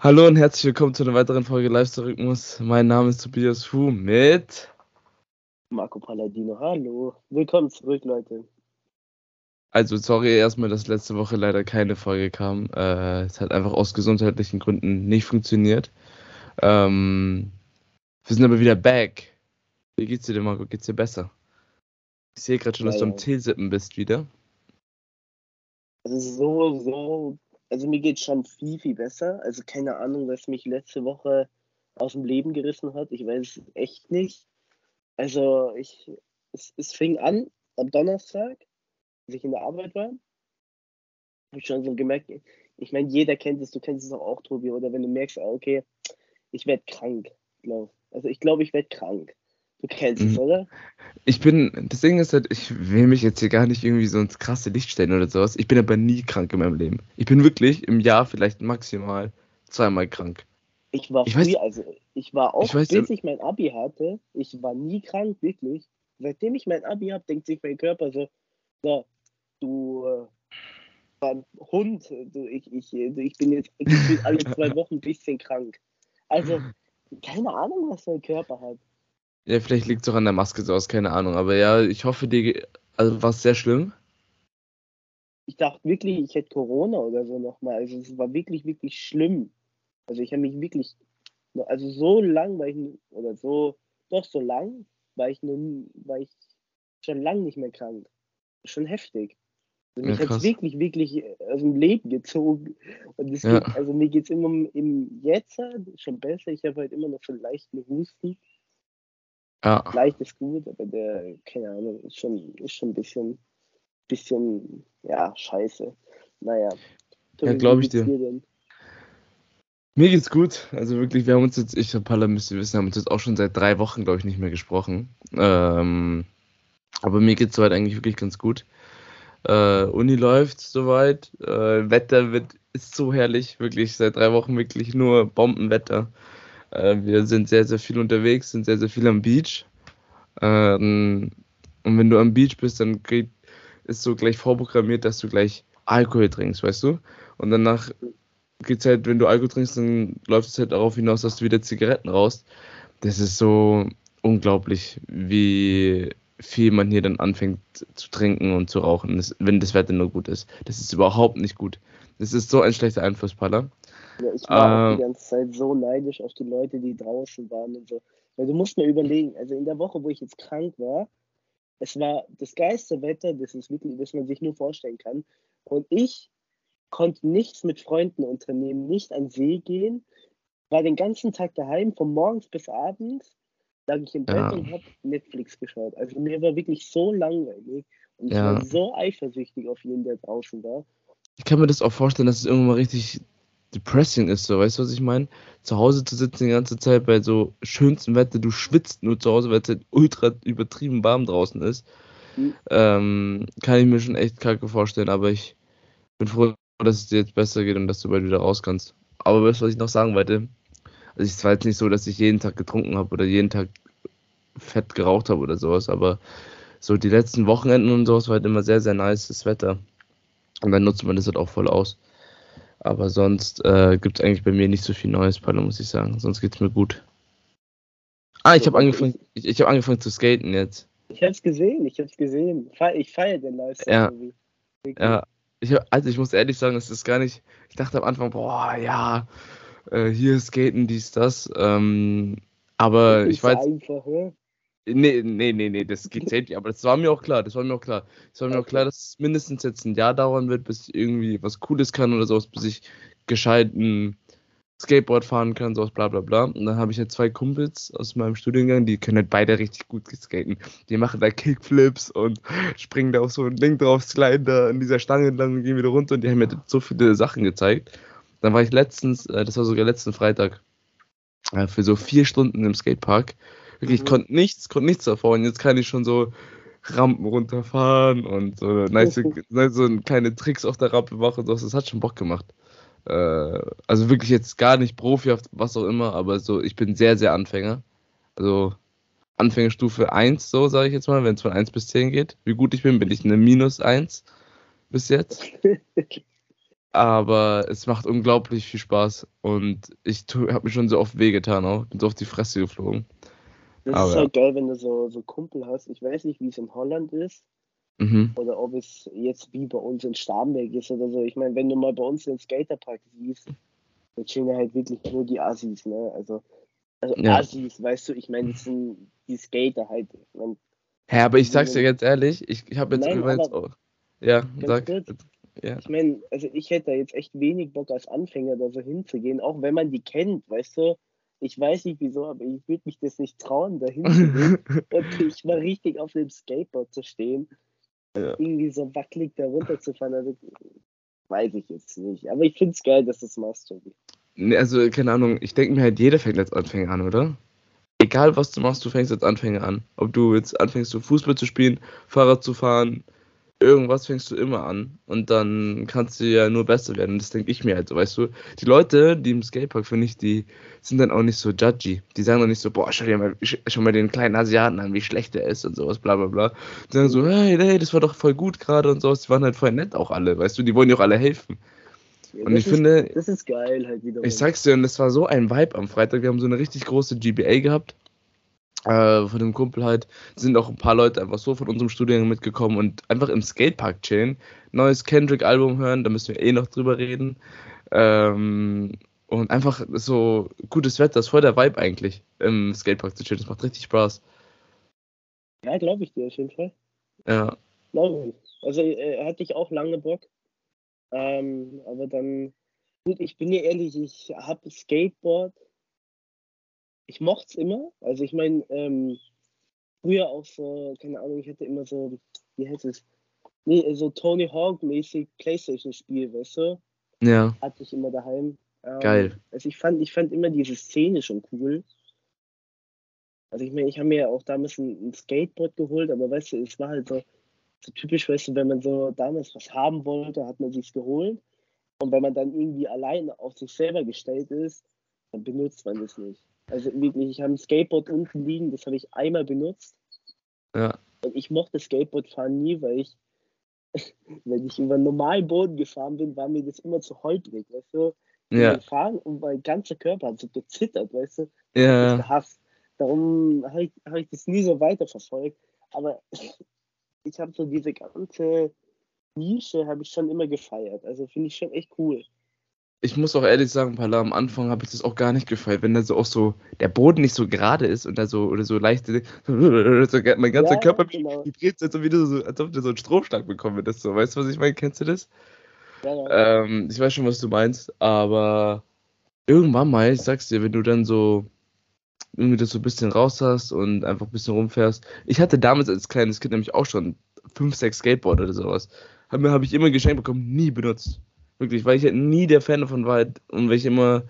Hallo und herzlich willkommen zu einer weiteren Folge Live-Rhythmus. Mein Name ist Tobias Fu mit Marco Palladino. Hallo. Willkommen zurück, Leute. Also sorry erstmal, dass letzte Woche leider keine Folge kam. Äh, es hat einfach aus gesundheitlichen Gründen nicht funktioniert. Ähm, wir sind aber wieder back. Wie geht's dir denn, Marco? Geht's dir besser? Ich sehe gerade schon, dass du am Teesippen bist wieder. Also so, so, also mir geht's schon viel, viel besser. Also keine Ahnung, was mich letzte Woche aus dem Leben gerissen hat. Ich weiß es echt nicht. Also ich, es, es fing an am Donnerstag, als ich in der Arbeit war. Habe ich schon so gemerkt, ich meine, jeder kennt es, du kennst es auch, Tobi, oder wenn du merkst, ah, okay, ich werde krank, glaube Also ich glaube, ich werde krank. Du kennst mhm. es, oder? Ich bin, das Ding ist halt, ich will mich jetzt hier gar nicht irgendwie so ins krasse Licht stellen oder sowas. Ich bin aber nie krank in meinem Leben. Ich bin wirklich im Jahr vielleicht maximal zweimal krank. Ich war ich früh, weiß, also ich war auch, ich weiß, bis ich mein Abi hatte, ich war nie krank, wirklich. Seitdem ich mein Abi habe, denkt sich mein Körper so, so du äh, Hund, du, ich, ich, ich bin jetzt ich bin alle zwei Wochen ein bisschen krank. Also, keine Ahnung, was mein Körper hat. Ja, vielleicht liegt es auch an der Maske so aus, keine Ahnung. Aber ja, ich hoffe, dir. Also war es sehr schlimm? Ich dachte wirklich, ich hätte Corona oder so nochmal. Also es war wirklich, wirklich schlimm. Also ich habe mich wirklich. Also so lang war ich. Oder so. Doch so lang war ich nun. War ich schon lang nicht mehr krank. Schon heftig. Also mich ja, hat es wirklich, wirklich aus dem Leben gezogen. Und es ja. geht, also mir geht es immer im Jetzt schon besser. Ich habe halt immer noch so leichten Husten. Ja. Leicht ist gut, aber der, keine Ahnung, ist schon, ist schon ein bisschen, bisschen, ja, scheiße. Naja. ja, glaube ich dir. Mir geht's gut. Also wirklich, wir haben uns jetzt, ich und Palla müsst ihr wissen, haben uns jetzt auch schon seit drei Wochen, glaube ich, nicht mehr gesprochen. Ähm, aber mir geht's soweit eigentlich wirklich ganz gut. Äh, Uni läuft soweit. Äh, Wetter wird, ist so herrlich. Wirklich seit drei Wochen wirklich nur Bombenwetter. Äh, wir sind sehr, sehr viel unterwegs, sind sehr, sehr viel am Beach. Ähm, und wenn du am Beach bist, dann geht, ist so gleich vorprogrammiert, dass du gleich Alkohol trinkst, weißt du? Und danach geht's halt, wenn du Alkohol trinkst, dann läuft es halt darauf hinaus, dass du wieder Zigaretten raust. Das ist so unglaublich, wie viel man hier dann anfängt zu trinken und zu rauchen, das, wenn das Wetter nur gut ist. Das ist überhaupt nicht gut. Das ist so ein schlechter Einfluss, Paula. Ja, ich war äh, die ganze Zeit so neidisch auf die Leute, die draußen waren und so. Weil du musst mir überlegen, also in der Woche, wo ich jetzt krank war, es war das geilste Wetter, das ist wirklich, das man sich nur vorstellen kann. Und ich konnte nichts mit Freunden unternehmen, nicht an See gehen, war den ganzen Tag daheim, von morgens bis abends, lag ich im Bett ja. und habe Netflix geschaut. Also mir war wirklich so langweilig und ich ja. war so eifersüchtig auf jeden, der draußen war. Ich kann mir das auch vorstellen, dass es irgendwann mal richtig depressing ist, so, weißt du, was ich meine? Zu Hause zu sitzen die ganze Zeit bei so schönstem Wetter, du schwitzt nur zu Hause, weil es halt ultra übertrieben warm draußen ist. Mhm. Ähm, kann ich mir schon echt kacke vorstellen, aber ich bin froh, dass es dir jetzt besser geht und dass du bald wieder raus kannst. Aber weißt du, was ich noch sagen wollte? Also es war jetzt nicht so, dass ich jeden Tag getrunken habe oder jeden Tag fett geraucht habe oder sowas, aber so die letzten Wochenenden und sowas war halt immer sehr, sehr nice, das Wetter. Und dann nutzt man das halt auch voll aus. Aber sonst äh, gibt es eigentlich bei mir nicht so viel Neues, Paolo, muss ich sagen. Sonst geht es mir gut. Ah, ich habe angefangen, ich, ich habe angefangen zu skaten jetzt. Ich habe es gesehen, ich habe es gesehen. Ich feiere den Lifestyle. Ja. ja. Ich hab, also ich muss ehrlich sagen, es ist gar nicht. Ich dachte am Anfang, boah, ja, äh, hier skaten, dies, das. Ähm, aber ich weiß. Einfach, ne? Nee, nee, nee, nee, das geht nicht. Aber das war mir auch klar, das war mir auch klar. Es war mir auch klar, dass es mindestens jetzt ein Jahr dauern wird, bis ich irgendwie was Cooles kann oder sowas, bis ich gescheit ein Skateboard fahren kann, sowas bla bla bla. Und dann habe ich halt zwei Kumpels aus meinem Studiengang, die können halt beide richtig gut skaten. Die machen da Kickflips und springen da auf so ein Ding drauf, sliden da an dieser Stange entlang und gehen wieder runter und die haben mir so viele Sachen gezeigt. Dann war ich letztens, äh, das war sogar letzten Freitag, äh, für so vier Stunden im Skatepark Wirklich, ich mhm. konnte nichts, konnte nichts davor. Und jetzt kann ich schon so Rampen runterfahren und so nice, nice, so kleine Tricks auf der Rampe machen. Das, das hat schon Bock gemacht. Äh, also wirklich jetzt gar nicht profihaft, was auch immer, aber so, ich bin sehr, sehr Anfänger. Also Anfängerstufe 1, so sage ich jetzt mal, wenn es von 1 bis 10 geht. Wie gut ich bin, bin ich eine Minus 1 bis jetzt. Aber es macht unglaublich viel Spaß und ich habe mir schon so oft wehgetan auch. Bin so auf die Fresse geflogen. Das Aber, ist halt geil, wenn du so, so Kumpel hast. Ich weiß nicht, wie es in Holland ist. Mhm. Oder ob es jetzt wie bei uns in Starnberg ist oder so. Ich meine, wenn du mal bei uns den Skaterpark siehst, dann stehen ja halt wirklich nur die Assis, ne? Also, also ja. Assis, weißt du, ich meine, das sind die Skater halt. Ich mein, Hä, aber ich sag's dir ganz ehrlich, ich, ich habe jetzt Nein, gemeint, oh, ja, sag. Ja. Ich meine, also ich hätte da jetzt echt wenig Bock als Anfänger da so hinzugehen, auch wenn man die kennt, weißt du. Ich weiß nicht wieso, aber ich würde mich das nicht trauen, da hinzugehen und ich mal richtig auf dem Skateboard zu stehen. Ja. Irgendwie so wackelig da runterzufahren. Also, weiß ich jetzt nicht. Aber ich finde es geil, dass du das machst, Tobi. Nee, also, keine Ahnung, ich denke mir halt, jeder fängt als Anfänger an, oder? Egal was du machst, du fängst als Anfänger an. Ob du jetzt anfängst, so Fußball zu spielen, Fahrrad zu fahren, irgendwas fängst du immer an und dann kannst du ja nur besser werden. Das denke ich mir halt so, weißt du. Die Leute, die im Skatepark, finde ich, die sind dann auch nicht so judgy. Die sagen dann nicht so, boah, schau dir mal, schau mal den kleinen Asiaten an, wie schlecht der ist und sowas, bla bla bla. Die sagen so, hey, hey, das war doch voll gut gerade und sowas. Die waren halt voll nett auch alle, weißt du, die wollen ja auch alle helfen. Ja, und ich ist, finde, das ist geil halt wieder. Ich sag's dir, und das war so ein Vibe am Freitag. Wir haben so eine richtig große GBA gehabt äh, von dem Kumpel halt, sind auch ein paar Leute einfach so von unserem Studiengang mitgekommen und einfach im Skatepark chillen, neues Kendrick-Album hören, da müssen wir eh noch drüber reden. Ähm, und einfach so gutes Wetter, das ist voll der Vibe eigentlich, im Skatepark zu chillen. Das macht richtig Spaß. Ja, glaube ich dir auf jeden Fall. Ja. Glaube ich. Also äh, hatte ich auch lange Bock. Ähm, aber dann, gut, ich bin dir ehrlich, ich habe Skateboard ich mochte es immer. Also ich meine, ähm, früher auch so, keine Ahnung, ich hatte immer so, wie heißt es? Nee, so Tony Hawk-mäßig Playstation-Spiel, weißt du? Ja. Hatte ich immer daheim. Ähm, Geil. Also ich fand, ich fand immer diese Szene schon cool. Also ich meine, ich habe mir ja auch damals ein, ein, Skateboard geholt, aber weißt du, es war halt so, so typisch, weißt du, wenn man so damals was haben wollte, hat man sich's geholt. Und wenn man dann irgendwie allein auf sich selber gestellt ist, dann benutzt man das nicht. Also wirklich, ich habe ein Skateboard unten liegen, das habe ich einmal benutzt. Ja. Und ich mochte Skateboard fahren nie, weil ich, wenn ich über normalen Boden gefahren bin, war mir das immer zu holprig, weißt du? Ja. Gefahren und mein ganzer Körper hat so gezittert, weißt du? Ja. Ich gehasst. Darum habe ich, hab ich das nie so weiterverfolgt. Aber ich habe so diese ganze Nische habe ich schon immer gefeiert. Also finde ich schon echt cool ich muss auch ehrlich sagen, Pala, am Anfang habe ich das auch gar nicht gefallen, wenn da so auch so der Boden nicht so gerade ist und da so oder so leicht, so, mein ganzer ja, Körper genau. vibriert, als, so, als ob du so einen Stromschlag bekommen würdest. So. Weißt du, was ich meine? Kennst du das? Ja, ja. Ähm, ich weiß schon, was du meinst, aber irgendwann mal, ich sag's dir, wenn du dann so irgendwie das so ein bisschen raus hast und einfach ein bisschen rumfährst. Ich hatte damals als kleines Kind nämlich auch schon fünf, sechs Skateboard oder sowas. Habe hab ich immer geschenkt bekommen, nie benutzt. Wirklich, weil ich halt nie der Fan davon war halt, und weil ich immer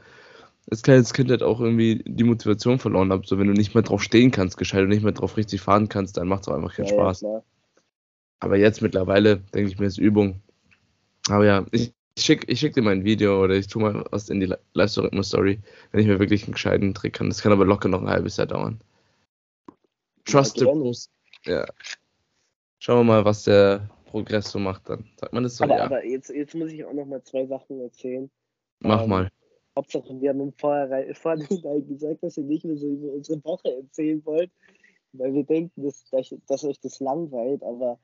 als kleines Kind halt auch irgendwie die Motivation verloren habe. So, wenn du nicht mehr drauf stehen kannst, gescheit und nicht mehr drauf richtig fahren kannst, dann macht es auch einfach keinen ja, Spaß. Ja, Aber jetzt mittlerweile denke ich mir, ist Übung. Aber ja, ich, ich schicke ich schick dir mal ein Video oder ich tue mal was in die Live-Story, wenn ich mir wirklich einen gescheiten Trick kann. Das kann aber locker noch ein halbes Jahr dauern. Trust the Ja. Schauen wir mal, was der Progress so macht dann. Sagt man das so? Aber, ja. aber jetzt, jetzt muss ich auch noch mal zwei Sachen erzählen. Mach ähm, mal. Hauptsache, wir haben im Vorhinein, gesagt, dass ihr nicht mehr so über unsere Woche erzählen wollt, weil wir denken, dass, dass euch das langweilt, aber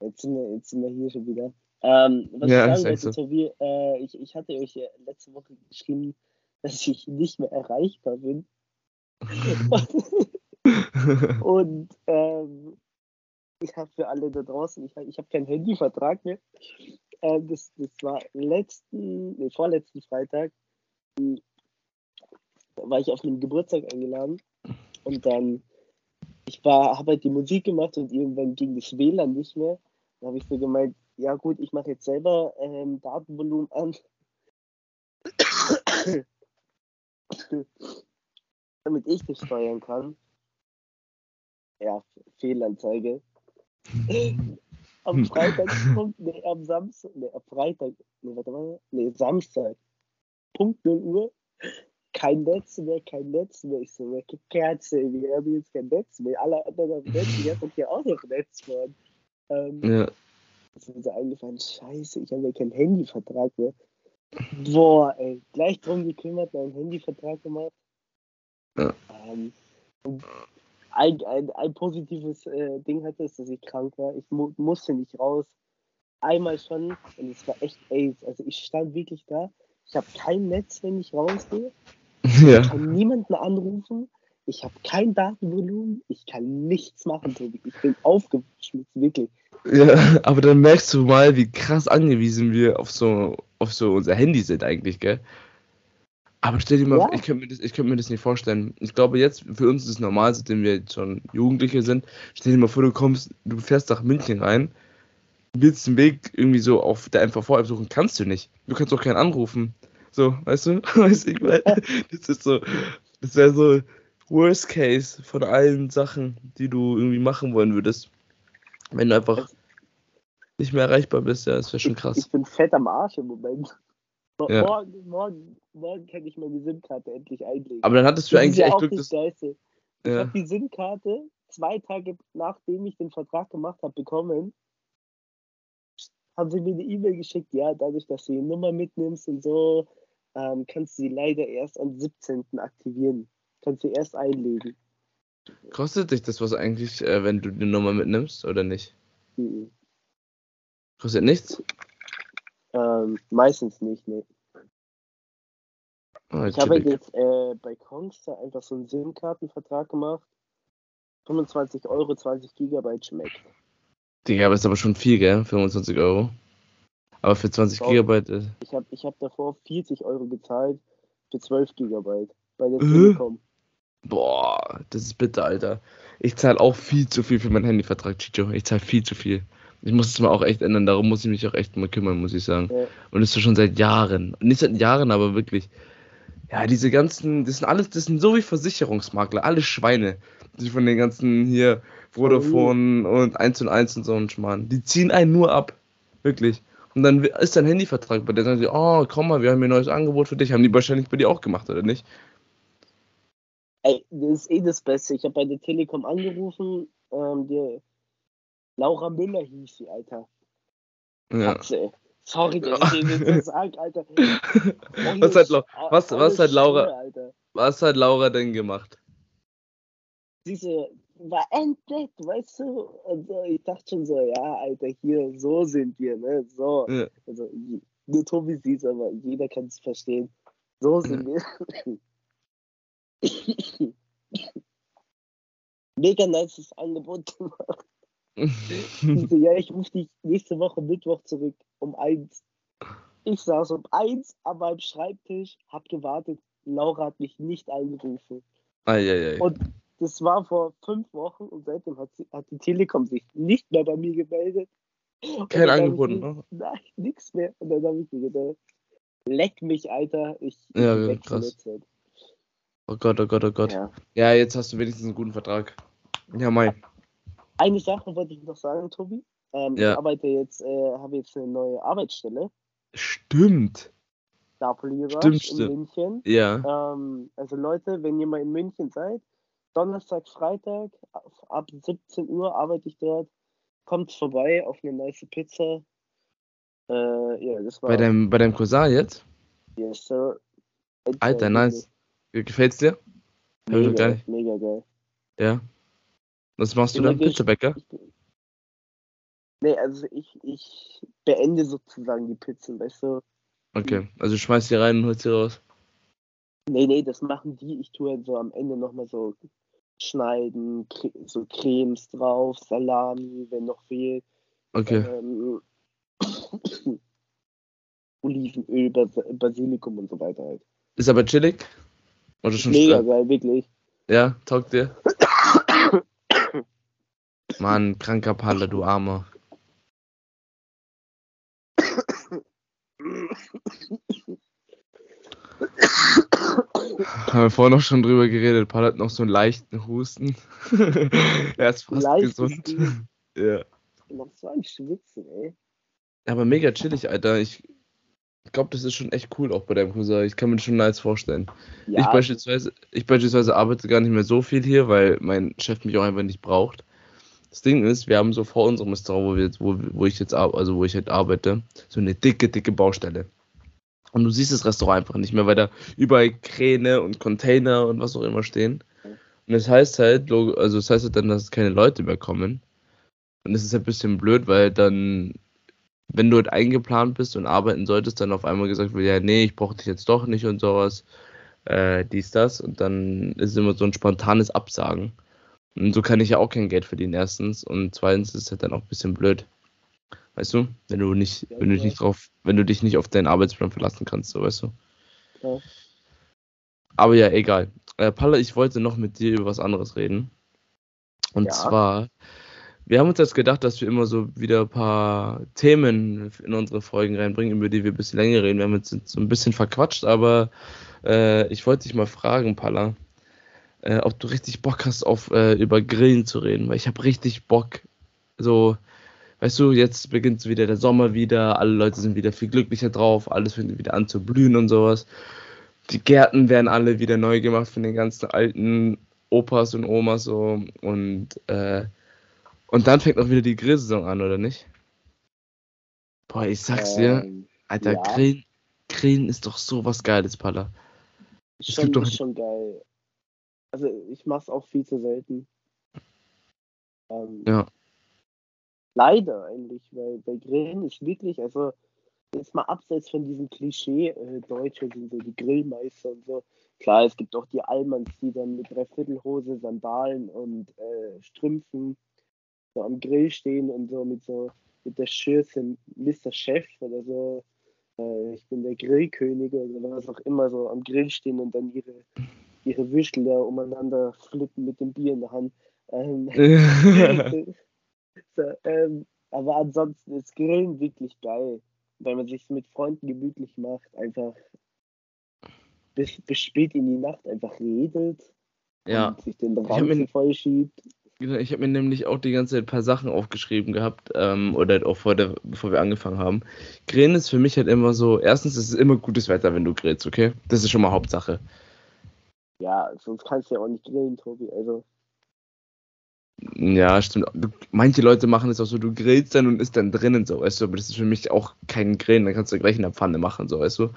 jetzt sind wir, jetzt sind wir hier schon wieder. Ähm, was ja, ich sagen wollte, so. wie, äh, ich, ich hatte euch ja letzte Woche geschrieben, dass ich nicht mehr erreichbar bin. und ähm, ich habe für alle da draußen, ich, ich habe keinen Handyvertrag mehr. Äh, das, das war letzten, nee, vorletzten Freitag, hm, da war ich auf einem Geburtstag eingeladen und dann, ich habe halt die Musik gemacht und irgendwann ging das WLAN nicht mehr. Da habe ich so gemeint, ja gut, ich mache jetzt selber ähm, Datenvolumen an. damit ich das steuern kann. Ja, Fehlanzeige. Am hm. Freitag nee, am Samstag, nee, am Freitag, nee, warte mal, nee, Samstag, Punkt 0 Uhr, kein Netz mehr, kein Netz mehr. Ich so, welche Kerze, wir haben jetzt kein Netz mehr. Alle anderen haben Netz, ich habe hier auch noch Netz von. Ähm, ja. Das ist mir so eingefallen, scheiße, ich habe ja keinen Handyvertrag mehr. Boah, ey, gleich drum gekümmert, meinen Handyvertrag gemacht. Ja. Ähm, ein, ein, ein positives äh, Ding hatte, ist, dass ich krank war. Ich mu musste nicht raus. Einmal schon und es war echt AIDS. Also ich stand wirklich da. Ich habe kein Netz, wenn ich rausgehe. Ja. Ich kann niemanden anrufen. Ich habe kein Datenvolumen. Ich kann nichts machen, Tobi. Ich bin aufgeschmissen, wirklich. Ja, aber dann merkst du mal, wie krass angewiesen wir auf so, auf so unser Handy sind eigentlich, gell? Aber stell dir mal, ja. ich könnte mir, das, könnt mir das nicht vorstellen. Ich glaube, jetzt, für uns ist es normal, seitdem wir jetzt schon Jugendliche sind. Stell dir mal vor, du kommst, du fährst nach München rein, willst den Weg irgendwie so auf der MVV suchen, kannst du nicht. Du kannst auch keinen anrufen. So, weißt du? Weißt du, ich meine, das ist so, das wäre so Worst Case von allen Sachen, die du irgendwie machen wollen würdest. Wenn du einfach nicht mehr erreichbar bist, ja, das wäre schon krass. Ich, bin fett am Arsch im Moment. Ja. Morgen, morgen, morgen kann ich meine SIM-Karte endlich einlegen. Aber dann hattest du das eigentlich ja echt Glück, dass... Ich ja. habe die SIM-Karte zwei Tage nachdem ich den Vertrag gemacht habe bekommen. Haben sie mir eine E-Mail geschickt, ja, dadurch, dass du die Nummer mitnimmst und so, ähm, kannst du sie leider erst am 17. aktivieren. Kannst du erst einlegen. Kostet dich das was eigentlich, äh, wenn du die Nummer mitnimmst oder nicht? Mhm. Kostet nichts? Ähm, meistens nicht, ne. Oh, ich habe jetzt äh, bei Kongster einfach so einen SIM-Kartenvertrag gemacht. 25 Euro, 20 Gigabyte schmeckt. Digga, aber ist aber schon viel, gell? 25 Euro. Aber für 20 Doch, Gigabyte. Äh ich habe ich hab davor 40 Euro gezahlt für 12 Gigabyte bei der Telekom. Boah, das ist bitter, Alter. Ich zahle auch viel zu viel für meinen Handyvertrag, Chicho. Ich zahle viel zu viel. Ich muss es mal auch echt ändern, darum muss ich mich auch echt mal kümmern, muss ich sagen. Ja. Und das ist schon seit Jahren. Nicht seit Jahren, aber wirklich. Ja, diese ganzen, das sind alles, das sind so wie Versicherungsmakler, alle Schweine, die von den ganzen hier Vodafone oh. und 1 und 1 und so ein Schmarrn. Die ziehen einen nur ab. Wirklich. Und dann ist dein Handyvertrag bei der sagen sie, oh, komm mal, wir haben hier ein neues Angebot für dich. Haben die wahrscheinlich bei dir auch gemacht, oder nicht? Ey, das ist eh das Beste. Ich habe bei der Telekom angerufen, ähm, die Laura Müller hieß sie, Alter. Ja. Katze, Sorry, dass ich dir das sage, Alter. was, hat, was, was, hat Laura, Stimme, was hat Laura denn gemacht? Diese war endnett, weißt du? Und so, ich dachte schon so, ja, Alter, hier, so sind wir, ne? So. Ja. Also, nur Tobi sieht aber jeder kann es verstehen. So sind ja. wir. Mega nice Angebot gemacht. So, ja, ich rufe dich nächste Woche Mittwoch zurück um eins. Ich saß um eins an meinem Schreibtisch, hab gewartet. Laura hat mich nicht angerufen. Ei, Und das war vor fünf Wochen und seitdem hat, sie, hat die Telekom sich nicht mehr bei mir gemeldet. Kein Angebot, ne? Nein, nichts mehr. Und dann habe ich mir gedacht, leck mich, Alter. Ich, ja, ich krass. Oh Gott, oh Gott, oh Gott. Ja. ja. jetzt hast du wenigstens einen guten Vertrag. Ja, Mai. Eine Sache wollte ich noch sagen, Tobi. Ähm, ja. Ich arbeite jetzt, äh, habe jetzt eine neue Arbeitsstelle. Stimmt. Stapelierer stimmt, in stimmt. München. Ja. Ähm, also Leute, wenn ihr mal in München seid, Donnerstag, Freitag, ab 17 Uhr arbeite ich dort. Kommt vorbei auf eine nice Pizza. Äh, ja, das war. Bei deinem, bei deinem Cousin jetzt? Yes, sir. Alter, nice. Gefällt's dir? Mega, mega geil. Ja. Was machst du dann? Pizzabäcker? Nee, also ich, ich beende sozusagen die Pizzen, weißt du? Okay, also schmeißt die rein und holst sie raus. Nee, nee, das machen die. Ich tue halt so am Ende nochmal so schneiden, so Cremes drauf, Salami, wenn noch fehlt. Okay. Ähm, Olivenöl, Bas Basilikum und so weiter halt. Ist aber chillig? Oder schon Mega geil, wirklich. Ja, taugt dir? Mann, kranker Palle, du Armer. Haben wir vorhin noch schon drüber geredet. Paul hat noch so einen leichten Husten. er ist fast Leicht gesund. ja. Noch so ein Schwitzen, ey. Aber mega chillig, Alter. Ich glaube, das ist schon echt cool auch bei deinem Cousin. Ich kann mir das schon nice vorstellen. Ja. Ich, beispielsweise, ich beispielsweise arbeite gar nicht mehr so viel hier, weil mein Chef mich auch einfach nicht braucht. Das Ding ist, wir haben so vor unserem Restaurant, wo, wir jetzt, wo, wo ich jetzt also wo ich halt arbeite, so eine dicke, dicke Baustelle. Und du siehst das Restaurant einfach nicht mehr, weil da überall Kräne und Container und was auch immer stehen. Und das heißt halt, also das heißt halt dann, dass keine Leute mehr kommen. Und das ist halt ein bisschen blöd, weil dann, wenn du halt eingeplant bist und arbeiten solltest, dann auf einmal gesagt wird, ja, nee, ich brauche dich jetzt doch nicht und sowas, äh, dies, das. Und dann ist es immer so ein spontanes Absagen. Und so kann ich ja auch kein Geld verdienen, erstens. Und zweitens ist es halt dann auch ein bisschen blöd. Weißt du? Wenn du nicht, ja, wenn du dich nicht drauf, wenn du dich nicht auf deinen Arbeitsplan verlassen kannst, so weißt du. Ja. Aber ja, egal. Äh, Palle, ich wollte noch mit dir über was anderes reden. Und ja. zwar, wir haben uns jetzt gedacht, dass wir immer so wieder ein paar Themen in unsere Folgen reinbringen, über die wir ein bisschen länger reden. Wir haben jetzt so ein bisschen verquatscht, aber äh, ich wollte dich mal fragen, Palla, äh, ob du richtig Bock hast, auf äh, über Grillen zu reden, weil ich habe richtig Bock, so weißt du, jetzt beginnt wieder der Sommer wieder, alle Leute sind wieder viel glücklicher drauf, alles fängt wieder an zu blühen und sowas. Die Gärten werden alle wieder neu gemacht von den ganzen alten Opas und Omas so und äh, und dann fängt auch wieder die Grillsaison an, oder nicht? Boah, ich sag's dir, ähm, Alter, ja. Grillen, Grillen ist doch sowas Geiles, Palla. Es schon, gibt doch... schon geil. Also ich mach's auch viel zu selten. Ähm, ja. Leider eigentlich, weil bei Grillen ist wirklich, also jetzt mal abseits von diesem Klischee, äh, Deutsche sind so die Grillmeister und so. Klar, es gibt auch die Allmanns, die dann mit Dreiviertelhose, Sandalen und äh, Strümpfen so am Grill stehen und so mit so mit der Schürze Mr. Chef oder so. Äh, ich bin der Grillkönig oder was auch immer, so am Grill stehen und dann ihre, ihre Würstel da umeinander flippen mit dem Bier in der Hand. Ähm, So, ähm, aber ansonsten ist Grillen wirklich geil, wenn man sich mit Freunden gemütlich macht, einfach bis, bis spät in die Nacht einfach redet ja. und sich den Ranzen voll schiebt. Ich habe mir nämlich auch die ganze Zeit ein paar Sachen aufgeschrieben gehabt, ähm, oder auch vor der, bevor wir angefangen haben. Grillen ist für mich halt immer so, erstens ist es immer gutes Wetter, wenn du grillst, okay? Das ist schon mal Hauptsache. Ja, sonst kannst du ja auch nicht grillen, Tobi. Also ja, stimmt. Manche Leute machen es auch so, du grillst dann und isst dann drinnen so, weißt du, aber das ist für mich auch kein Grillen, dann kannst du gleich in der Pfanne machen, so, weißt du.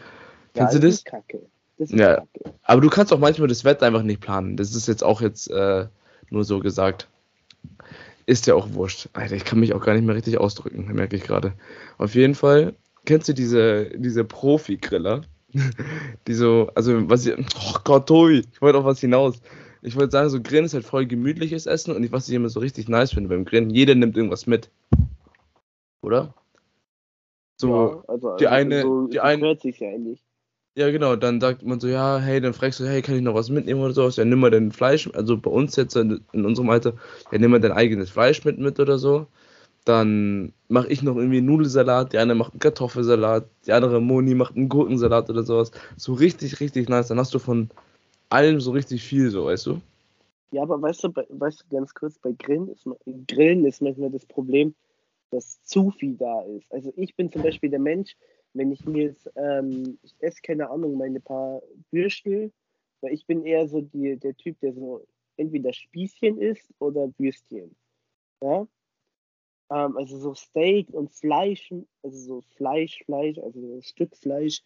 Kennst ja, du das? Ist Kacke. Das ist ja. Kacke. Aber du kannst auch manchmal das Wetter einfach nicht planen. Das ist jetzt auch jetzt äh, nur so gesagt. Ist ja auch wurscht. Alter, ich kann mich auch gar nicht mehr richtig ausdrücken, merke ich gerade. Auf jeden Fall, kennst du diese, diese Profi-Griller? die so, also was ich, oh Gott, Tobi, ich wollte auf was hinaus ich wollte sagen, so Grillen ist halt voll gemütliches Essen und was ich immer so richtig nice finde beim Grillen, jeder nimmt irgendwas mit. Oder? So, ja, also, die also eine, so, die eine. sich ja ähnlich. Ja, genau, dann sagt man so, ja, hey, dann fragst du, hey, kann ich noch was mitnehmen oder sowas? Ja, nimm mal dein Fleisch, also bei uns jetzt in, in unserem Alter, ja, nimm mal dein eigenes Fleisch mit mit oder so. Dann mache ich noch irgendwie einen Nudelsalat, die eine macht einen Kartoffelsalat, die andere Moni macht einen Gurkensalat oder sowas. So richtig, richtig nice. Dann hast du von allem so richtig viel, so, weißt du? Ja, aber weißt du, bei, weißt du, ganz kurz, bei Grillen ist, Grillen ist manchmal das Problem, dass zu viel da ist. Also ich bin zum Beispiel der Mensch, wenn ich mir jetzt, ähm, ich esse keine Ahnung, meine paar Würstel, weil ich bin eher so die, der Typ, der so entweder Spießchen isst oder Würstchen. Ja? Ähm, also so Steak und Fleisch, also so Fleisch, Fleisch, also so ein Stück Fleisch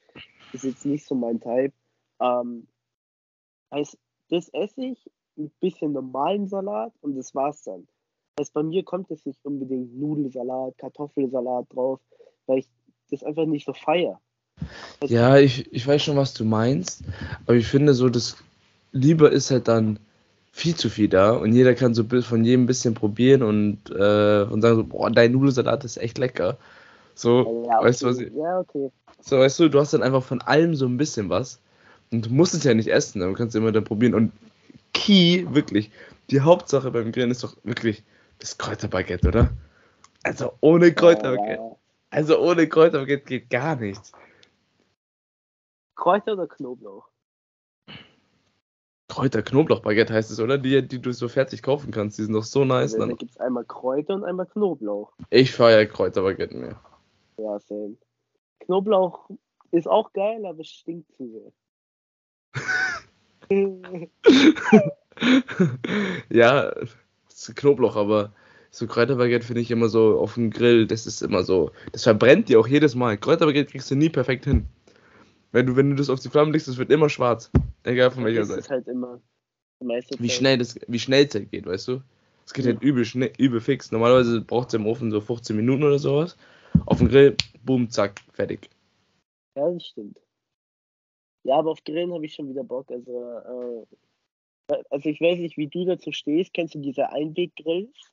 ist jetzt nicht so mein Type. Ähm, Heißt, das esse ich mit bisschen normalen Salat und das war's dann. Heißt, bei mir kommt es nicht unbedingt Nudelsalat, Kartoffelsalat drauf, weil ich das einfach nicht so feier. Ja, ich, ich weiß schon, was du meinst, aber ich finde so, das lieber ist halt dann viel zu viel da und jeder kann so von jedem ein bisschen probieren und, äh, und sagen so, boah, dein Nudelsalat ist echt lecker. So, ja, okay. weißt du was ich, Ja, okay. So, weißt du, du hast dann einfach von allem so ein bisschen was. Und du musst es ja nicht essen, aber du kannst immer dann probieren. Und Key, wirklich, die Hauptsache beim Grillen ist doch wirklich das Kräuterbaguette, oder? Also ohne Kräuterbaguette. Also ohne Kräuterbaguette geht gar nichts. Kräuter oder Knoblauch? Kräuter-Knoblauch-Baguette heißt es, oder? Die, die du so fertig kaufen kannst. Die sind doch so nice. Also, da gibt es einmal Kräuter und einmal Knoblauch. Ich feiere Kräuterbaguette mehr. Ja, same. Knoblauch ist auch geil, aber es stinkt zu sehr. ja, Knoblauch, aber so Kräuterbaguette finde ich immer so auf dem Grill, das ist immer so, das verbrennt dir auch jedes Mal. Kräuterbaguette kriegst du nie perfekt hin. Wenn du, wenn du das auf die Flammen legst, es wird immer schwarz. Egal von welcher Seite. Ist halt immer wie schnell das, wie schnell es halt geht, weißt du? Es geht ja. halt übel schnell, übel fix. Normalerweise braucht es im Ofen so 15 Minuten oder sowas. Auf dem Grill, boom, zack, fertig. Ja, das stimmt. Ja, aber auf Grillen habe ich schon wieder Bock. Also, äh, also ich weiß nicht, wie du dazu stehst. Kennst du diese Einweggrills?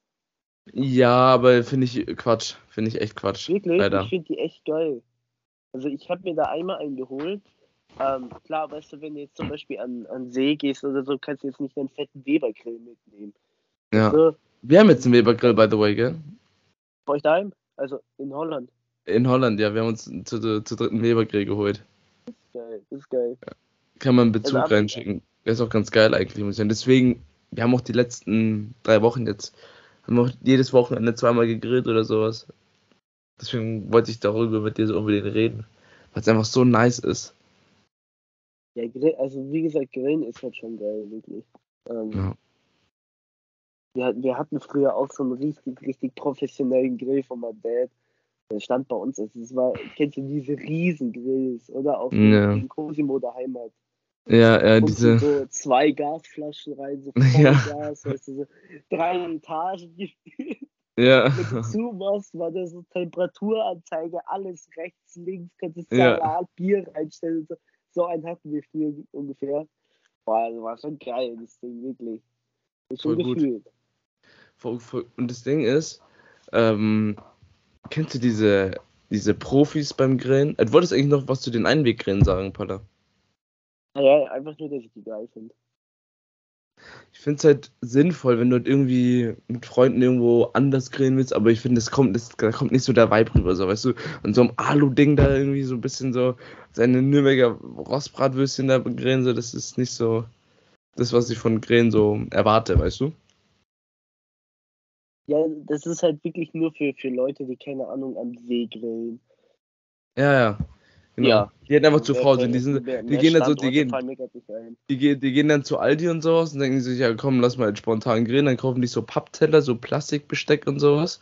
Ja, aber finde ich Quatsch. Finde ich echt Quatsch. Wirklich? Leider. Ich finde die echt geil. Also ich habe mir da einmal eingeholt. Ähm, klar, weißt du, wenn du jetzt zum Beispiel an, an See gehst oder so, kannst du jetzt nicht einen fetten Webergrill mitnehmen. Ja. Also, wir haben jetzt einen Webergrill, by the way, gell? Bei euch daheim? Also in Holland. In Holland, ja. Wir haben uns zu, zu, zu dritten Webergrill geholt. Das ist geil, das ist geil. Ja. Kann man einen Bezug also, reinschicken. Der ist auch ganz geil eigentlich, muss ich sagen. Deswegen, wir haben auch die letzten drei Wochen jetzt, haben auch jedes Wochenende zweimal gegrillt oder sowas. Deswegen wollte ich darüber mit dir so unbedingt reden. Weil es einfach so nice ist. Ja, also wie gesagt, Grillen ist halt schon geil, wirklich. Ähm, ja. wir, wir hatten früher auch so einen richtig, richtig professionellen Grill von meinem Dad. Der stand bei uns. Also es war, kennst du diese Riesengrills oder auch ja. in Cosimo daheim hat. Ja, ja, diese. So zwei Gasflaschen rein, so voll ja. Gas, weißt du, so drei gefühlt. Ja. Wenn du zumachst, war das so Temperaturanzeige, alles rechts, links, könntest Salat, ja. Bier reinstellen. So. so einen hatten wir früher ungefähr. Boah, das war schon geil, das Ding, wirklich. Das schon voll gefühlt. Voll, voll. Und das Ding ist, ähm, kennst du diese, diese Profis beim Grillen? Du wolltest eigentlich noch was zu den Einweggrillen sagen, Paula? Ja, einfach nur, dass ich die geil finde ich finde es halt sinnvoll, wenn du halt irgendwie mit Freunden irgendwo anders grillen willst, aber ich finde, das kommt, das, da kommt nicht so der Vibe rüber, so, weißt du, und so ein Alu-Ding da irgendwie so ein bisschen so seine Nürnberger Rostbratwürstchen da grillen, so, das ist nicht so das, was ich von Grillen so erwarte, weißt du? Ja, das ist halt wirklich nur für, für Leute, die keine Ahnung am See grillen. Ja, ja. Genau. Ja. Die hätten einfach zu faul sind. Die, sind, die gehen dann so, die gehen, die, gehen, die gehen dann zu Aldi und sowas und denken sich, ja komm, lass mal spontan grillen. Dann kaufen die so Pappteller, so Plastikbesteck und sowas.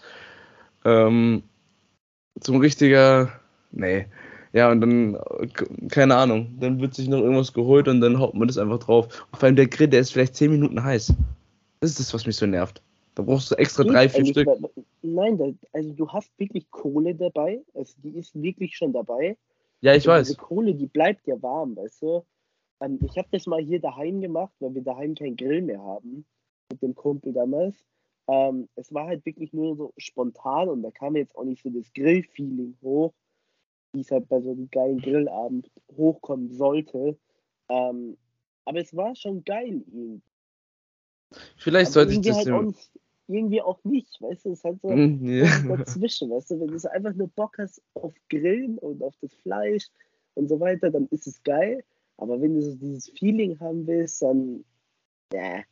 Ähm, zum richtiger, nee. Ja, und dann, keine Ahnung, dann wird sich noch irgendwas geholt und dann haut man das einfach drauf. Und vor allem der Grill, der ist vielleicht 10 Minuten heiß. Das ist das, was mich so nervt. Da brauchst du extra drei, vier Stück. Nein, also du hast wirklich Kohle dabei. Also die ist wirklich schon dabei. Ja, ich weiß. Diese Kohle, die bleibt ja warm, weißt du? Ähm, ich habe das mal hier daheim gemacht, weil wir daheim keinen Grill mehr haben. Mit dem Kumpel damals. Ähm, es war halt wirklich nur so spontan und da kam jetzt auch nicht so das Grillfeeling hoch, wie es halt bei so einem geilen Grillabend hochkommen sollte. Ähm, aber es war schon geil irgendwie. Vielleicht sollte ich das halt irgendwie auch nicht, weißt du, es ist halt so mm, yeah. dazwischen, weißt du, wenn du so einfach nur Bock hast auf Grillen und auf das Fleisch und so weiter, dann ist es geil, aber wenn du so dieses Feeling haben willst, dann, ja.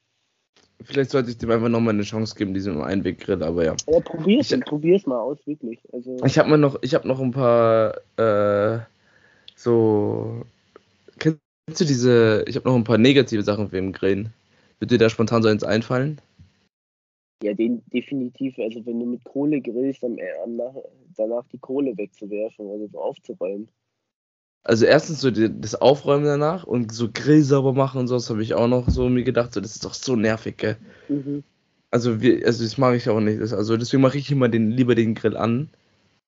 Vielleicht sollte ich dem einfach nochmal eine Chance geben, diesem Einweggrill, aber ja. Ja, probier's, ich, probier's mal aus, wirklich. Also, ich habe noch, ich habe noch ein paar, äh, so, kennst du diese, ich habe noch ein paar negative Sachen für den Grillen. Würde dir da spontan so eins einfallen? Ja, den definitiv. Also wenn du mit Kohle grillst, dann danach die Kohle wegzuwerfen oder so aufzuräumen. Also erstens so die, das Aufräumen danach und so Grill sauber machen und so, das habe ich auch noch so mir gedacht, so, das ist doch so nervig, gell? Mhm. Also, wir, also das mache ich auch nicht. Das, also deswegen mache ich immer den, lieber den Grill an.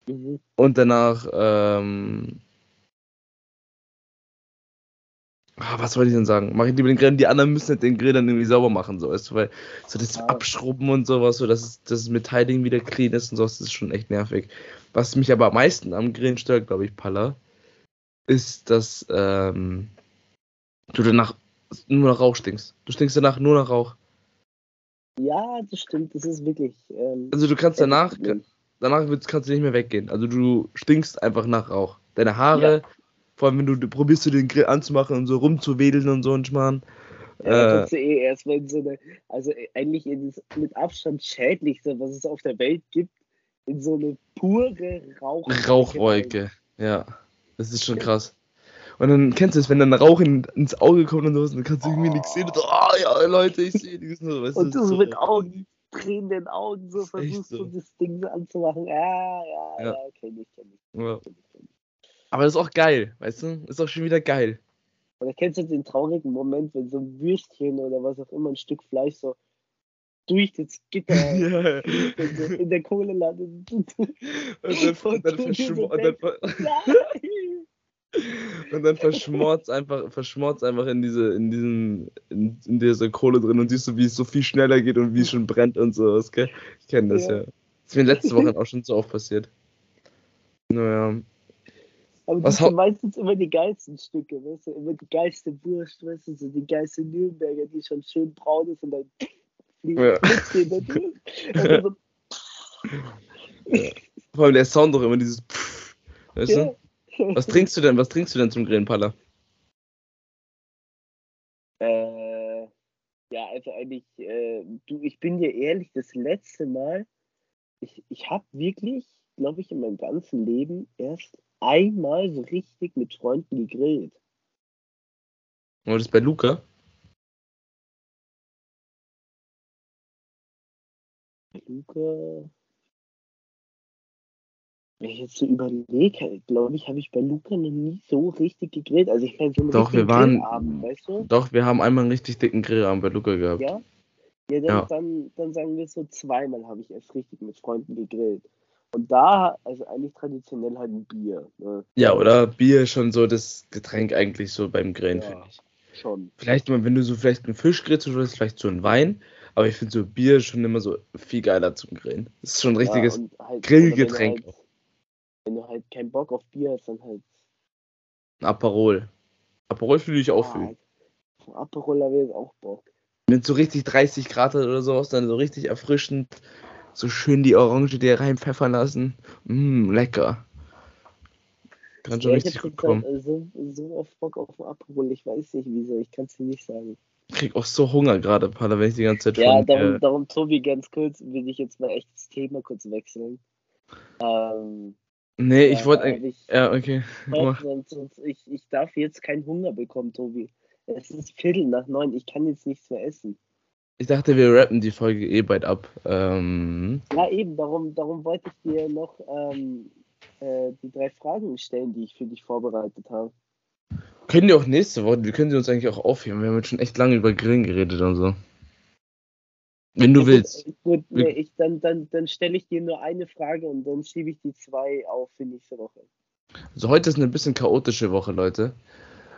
Mhm. Und danach ähm, Ah, was wollte ich denn sagen? Mach ich lieber den Grill, die anderen müssen halt den Grill dann irgendwie sauber machen, so, weißt du, weil so das ja. Abschrubben und sowas, so, dass das Metallding wieder clean ist und sowas, das ist schon echt nervig. Was mich aber am meisten am Grillen stört, glaube ich, Palla, ist, dass ähm, du danach nur nach Rauch stinkst. Du stinkst danach nur nach Rauch. Ja, das stimmt, das ist wirklich. Ähm, also du kannst danach, danach kannst du nicht mehr weggehen. Also du stinkst einfach nach Rauch. Deine Haare, ja. Vor allem, wenn du, du probierst, du den Grill anzumachen und so rumzuwedeln und so ein Schmarrn. Ja, äh, eh erstmal in so eine, also eigentlich in das mit Abstand schädlichste, was es auf der Welt gibt, in so eine pure Rauch Rauchwolke. Ja, das ist schon krass. Und dann kennst du es, wenn dann Rauch in, ins Auge kommt und so, dann kannst du irgendwie oh. nichts sehen. Und so, oh ja, Leute, ich sehe nichts. Weißt und du so mit Augen, tränenden Augen so versuchst so. du das Ding so anzumachen. Ja, ja, ja, ja kenn ich, kenn ich. Ja. Kenn ich, kenn ich. Aber das ist auch geil, weißt du? Ist auch schon wieder geil. Oder kennst du den traurigen Moment, wenn so ein Würstchen oder was auch immer, ein Stück Fleisch so durch das Gitter ja. in, in der Kohle landet. Und dann, und dann, und dann verschmort einfach, verschmort einfach in diese, in diesen, in, in dieser Kohle drin und siehst du, wie es so viel schneller geht und wie es schon brennt und sowas, gell? Ich kenne das ja. ja. Das ist mir letzte Woche auch schon so oft passiert. Naja. Aber Was das sind meistens immer die geilsten Stücke, weißt du? Immer die geilste Wurst, weißt du? So die geilste Nürnberger, die schon schön braun ist und dann fliegt ja. also ja. Vor allem der Sound doch immer dieses Pff, weißt ja. du? Was trinkst du denn? Was trinkst du denn zum Grillen, Palla? Äh, ja, also eigentlich, äh, du, ich bin dir ehrlich, das letzte Mal, ich, ich habe wirklich, glaube ich, in meinem ganzen Leben erst einmal so richtig mit Freunden gegrillt. War das bei Luca? Luca. Wenn ich jetzt so überlege, glaube ich, habe ich bei Luca noch nie so richtig gegrillt. Also ich meine, so einen doch, wir waren, Grillabend, weißt du? Doch, wir haben einmal einen richtig dicken Grillabend bei Luca gehabt. Ja? Ja, dann, ja. Dann, dann sagen wir so, zweimal habe ich erst richtig mit Freunden gegrillt. Und da, also eigentlich traditionell halt ein Bier. Ne? Ja, oder Bier ist schon so das Getränk eigentlich so beim Grillen, ja, finde ich. Schon. Vielleicht mal, wenn du so vielleicht einen Fisch grillst oder vielleicht so ein Wein, aber ich finde so Bier schon immer so viel geiler zum Grillen. Das ist schon ein richtiges ja, halt, Grillgetränk. Wenn, halt, wenn du halt keinen Bock auf Bier hast, dann halt. Ein Aperol. Aperol fühle ich auch ja, viel. Aperol habe ich jetzt auch Bock. Wenn es so richtig 30 Grad hat oder sowas, dann so richtig erfrischend so schön die Orange dir reinpfeffern lassen. Mmm, lecker. Kann schon ja, richtig gut kommen. Halt so, so auf Bock auf den Aperol, ich weiß nicht wieso, ich kann es dir nicht sagen. Ich krieg auch so Hunger gerade, Paula, wenn ich die ganze Zeit Ja, von, darum, äh, darum, Tobi, ganz kurz, will ich jetzt mal echt das Thema kurz wechseln. Ähm, nee, ich wollte eigentlich. Ja, okay. Sonst, ich, ich darf jetzt keinen Hunger bekommen, Tobi. Es ist Viertel nach neun, ich kann jetzt nichts mehr essen. Ich dachte, wir rappen die Folge eh bald ab. Ähm... Ja, eben, darum, darum wollte ich dir noch ähm, äh, die drei Fragen stellen, die ich für dich vorbereitet habe. Können die auch nächste Woche, wir können sie uns eigentlich auch aufheben. Wir haben jetzt schon echt lange über Grillen geredet und so. Wenn du ja, willst. Gut, nee, ich, dann, dann, dann stelle ich dir nur eine Frage und dann schiebe ich die zwei auf für nächste Woche. Also heute ist eine bisschen chaotische Woche, Leute.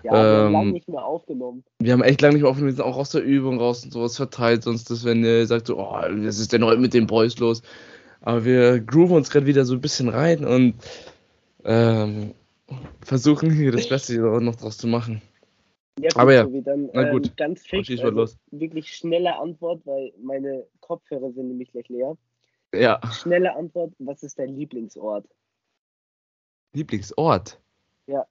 Ja, wir ähm, haben lange nicht mehr aufgenommen. Wir haben echt lange nicht mehr aufgenommen, wir sind auch aus der Übung raus und sowas verteilt, sonst das, wenn ihr sagt so, oh, was ist denn heute mit den Boys los? Aber wir grooven uns gerade wieder so ein bisschen rein und ähm, versuchen hier das Beste noch draus zu machen. Ja, gut, Aber ja, so dann, na gut. Ähm, ganz fix, also los. wirklich schnelle Antwort, weil meine Kopfhörer sind nämlich gleich leer. Ja. Schnelle Antwort, was ist dein Lieblingsort? Lieblingsort? Ja.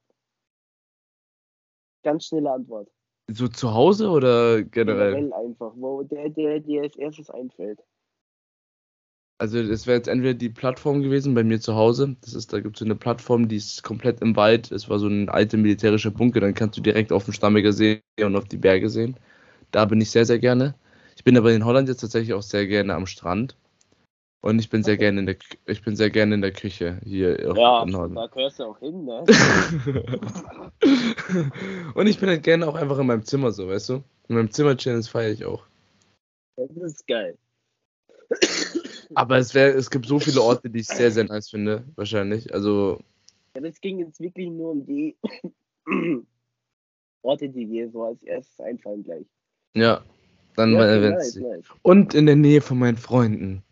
Ganz schnelle Antwort. So zu Hause oder generell? Generell einfach, wo der, der dir als erstes einfällt. Also es wäre jetzt entweder die Plattform gewesen bei mir zu Hause. Das ist, da gibt es so eine Plattform, die ist komplett im Wald. Es war so ein alter militärischer Bunker, dann kannst du direkt auf den Stammiger See und auf die Berge sehen. Da bin ich sehr, sehr gerne. Ich bin aber in Holland jetzt tatsächlich auch sehr gerne am Strand. Und ich bin sehr gerne in der ich bin sehr gerne in der Küche hier ja, in Norden. Da gehörst du auch hin, ne? und ich bin halt gerne auch einfach in meinem Zimmer so, weißt du? In meinem Zimmer chillen, das feiere ich auch. Das ist geil. Aber es wäre, es gibt so viele Orte, die ich sehr, sehr nice finde, wahrscheinlich. Also. Ja, das ging jetzt wirklich nur um die Orte, die dir so als erstes einfallen gleich. Ja, dann ja, mal nice, nice. Und in der Nähe von meinen Freunden.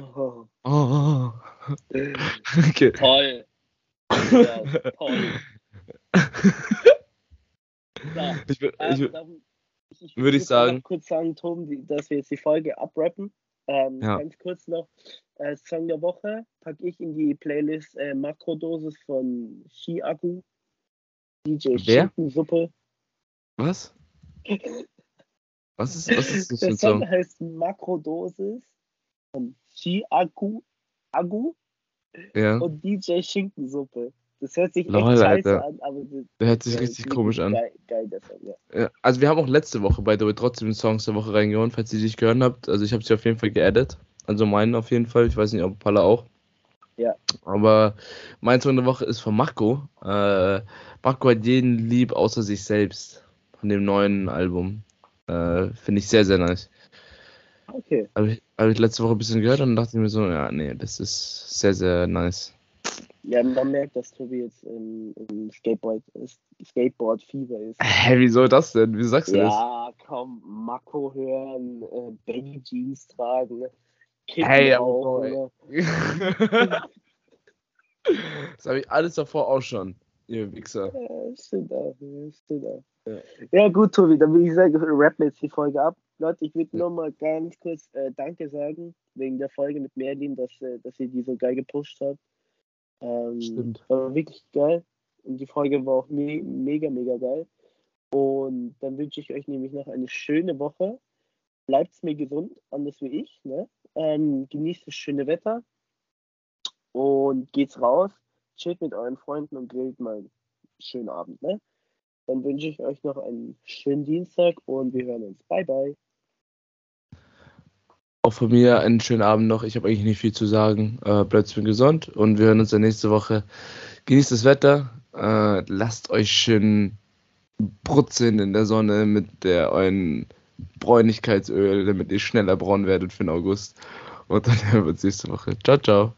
Oh. oh. Okay. Toll. Ja, toll. Ich, ich, ich, ich würde ich sagen. kurz sagen, Tom, dass wir jetzt die Folge abrappen. Ähm, ja. Ganz kurz noch, äh, Song der Woche packe ich in die Playlist äh, Makrodosis von Ski-Akku. DJ Schinkensuppe. Was? was ist, was ist das Der Song, Song heißt Makrodosis von Ski-Akku Agu ja. und DJ Schinkensuppe. Das hört sich Lol, echt scheiße an, aber das, der hört sich richtig komisch an. Geil, geil Song, ja. ja. Also wir haben auch letzte Woche bei der trotzdem Songs der Woche reingehauen, falls ihr die nicht gehört habt. Also ich habe sie auf jeden Fall geaddet. Also meinen auf jeden Fall. Ich weiß nicht, ob Palla auch. Ja. Aber mein Song der Woche ist von Marco. Äh, Marco hat jeden lieb außer sich selbst. Von dem neuen Album. Äh, Finde ich sehr, sehr nice. Okay. Habe ich, hab ich letzte Woche ein bisschen gehört und dachte mir so, ja, nee, das ist sehr, sehr nice. Ja, man merkt, dass Tobi jetzt im, im Skateboard, Skateboard-Fieber ist. Hä, wieso das denn? Wie sagst du ja, das? Ja, komm, Mako hören, äh, Baggy Jeans tragen, Kippen hey, auch. Ne? das habe ich alles davor auch schon, ihr Wichser. Ja, stimmt auch, stimmt auch. Ja. ja gut, Tobi, dann würde ich sagen, rappen jetzt die Folge ab. Leute, ich würde nur mal ganz kurz äh, Danke sagen, wegen der Folge mit Merlin, dass, äh, dass ihr die so geil gepusht habt. Ähm, Stimmt. War wirklich geil. Und die Folge war auch me mega, mega geil. Und dann wünsche ich euch nämlich noch eine schöne Woche. Bleibt mir gesund, anders wie ich. Ne? Ähm, genießt das schöne Wetter und geht's raus, chillt mit euren Freunden und grillt mal einen schönen Abend. Ne? Dann wünsche ich euch noch einen schönen Dienstag und wir hören uns. Bye, bye. Auch von mir einen schönen Abend noch. Ich habe eigentlich nicht viel zu sagen. Äh, bleibt mir gesund und wir hören uns dann nächste Woche. Genießt das Wetter. Äh, lasst euch schön brutzeln in der Sonne mit der euren Bräunlichkeitsöl, damit ihr schneller braun werdet für den August. Und dann hören wir uns nächste Woche. Ciao, ciao.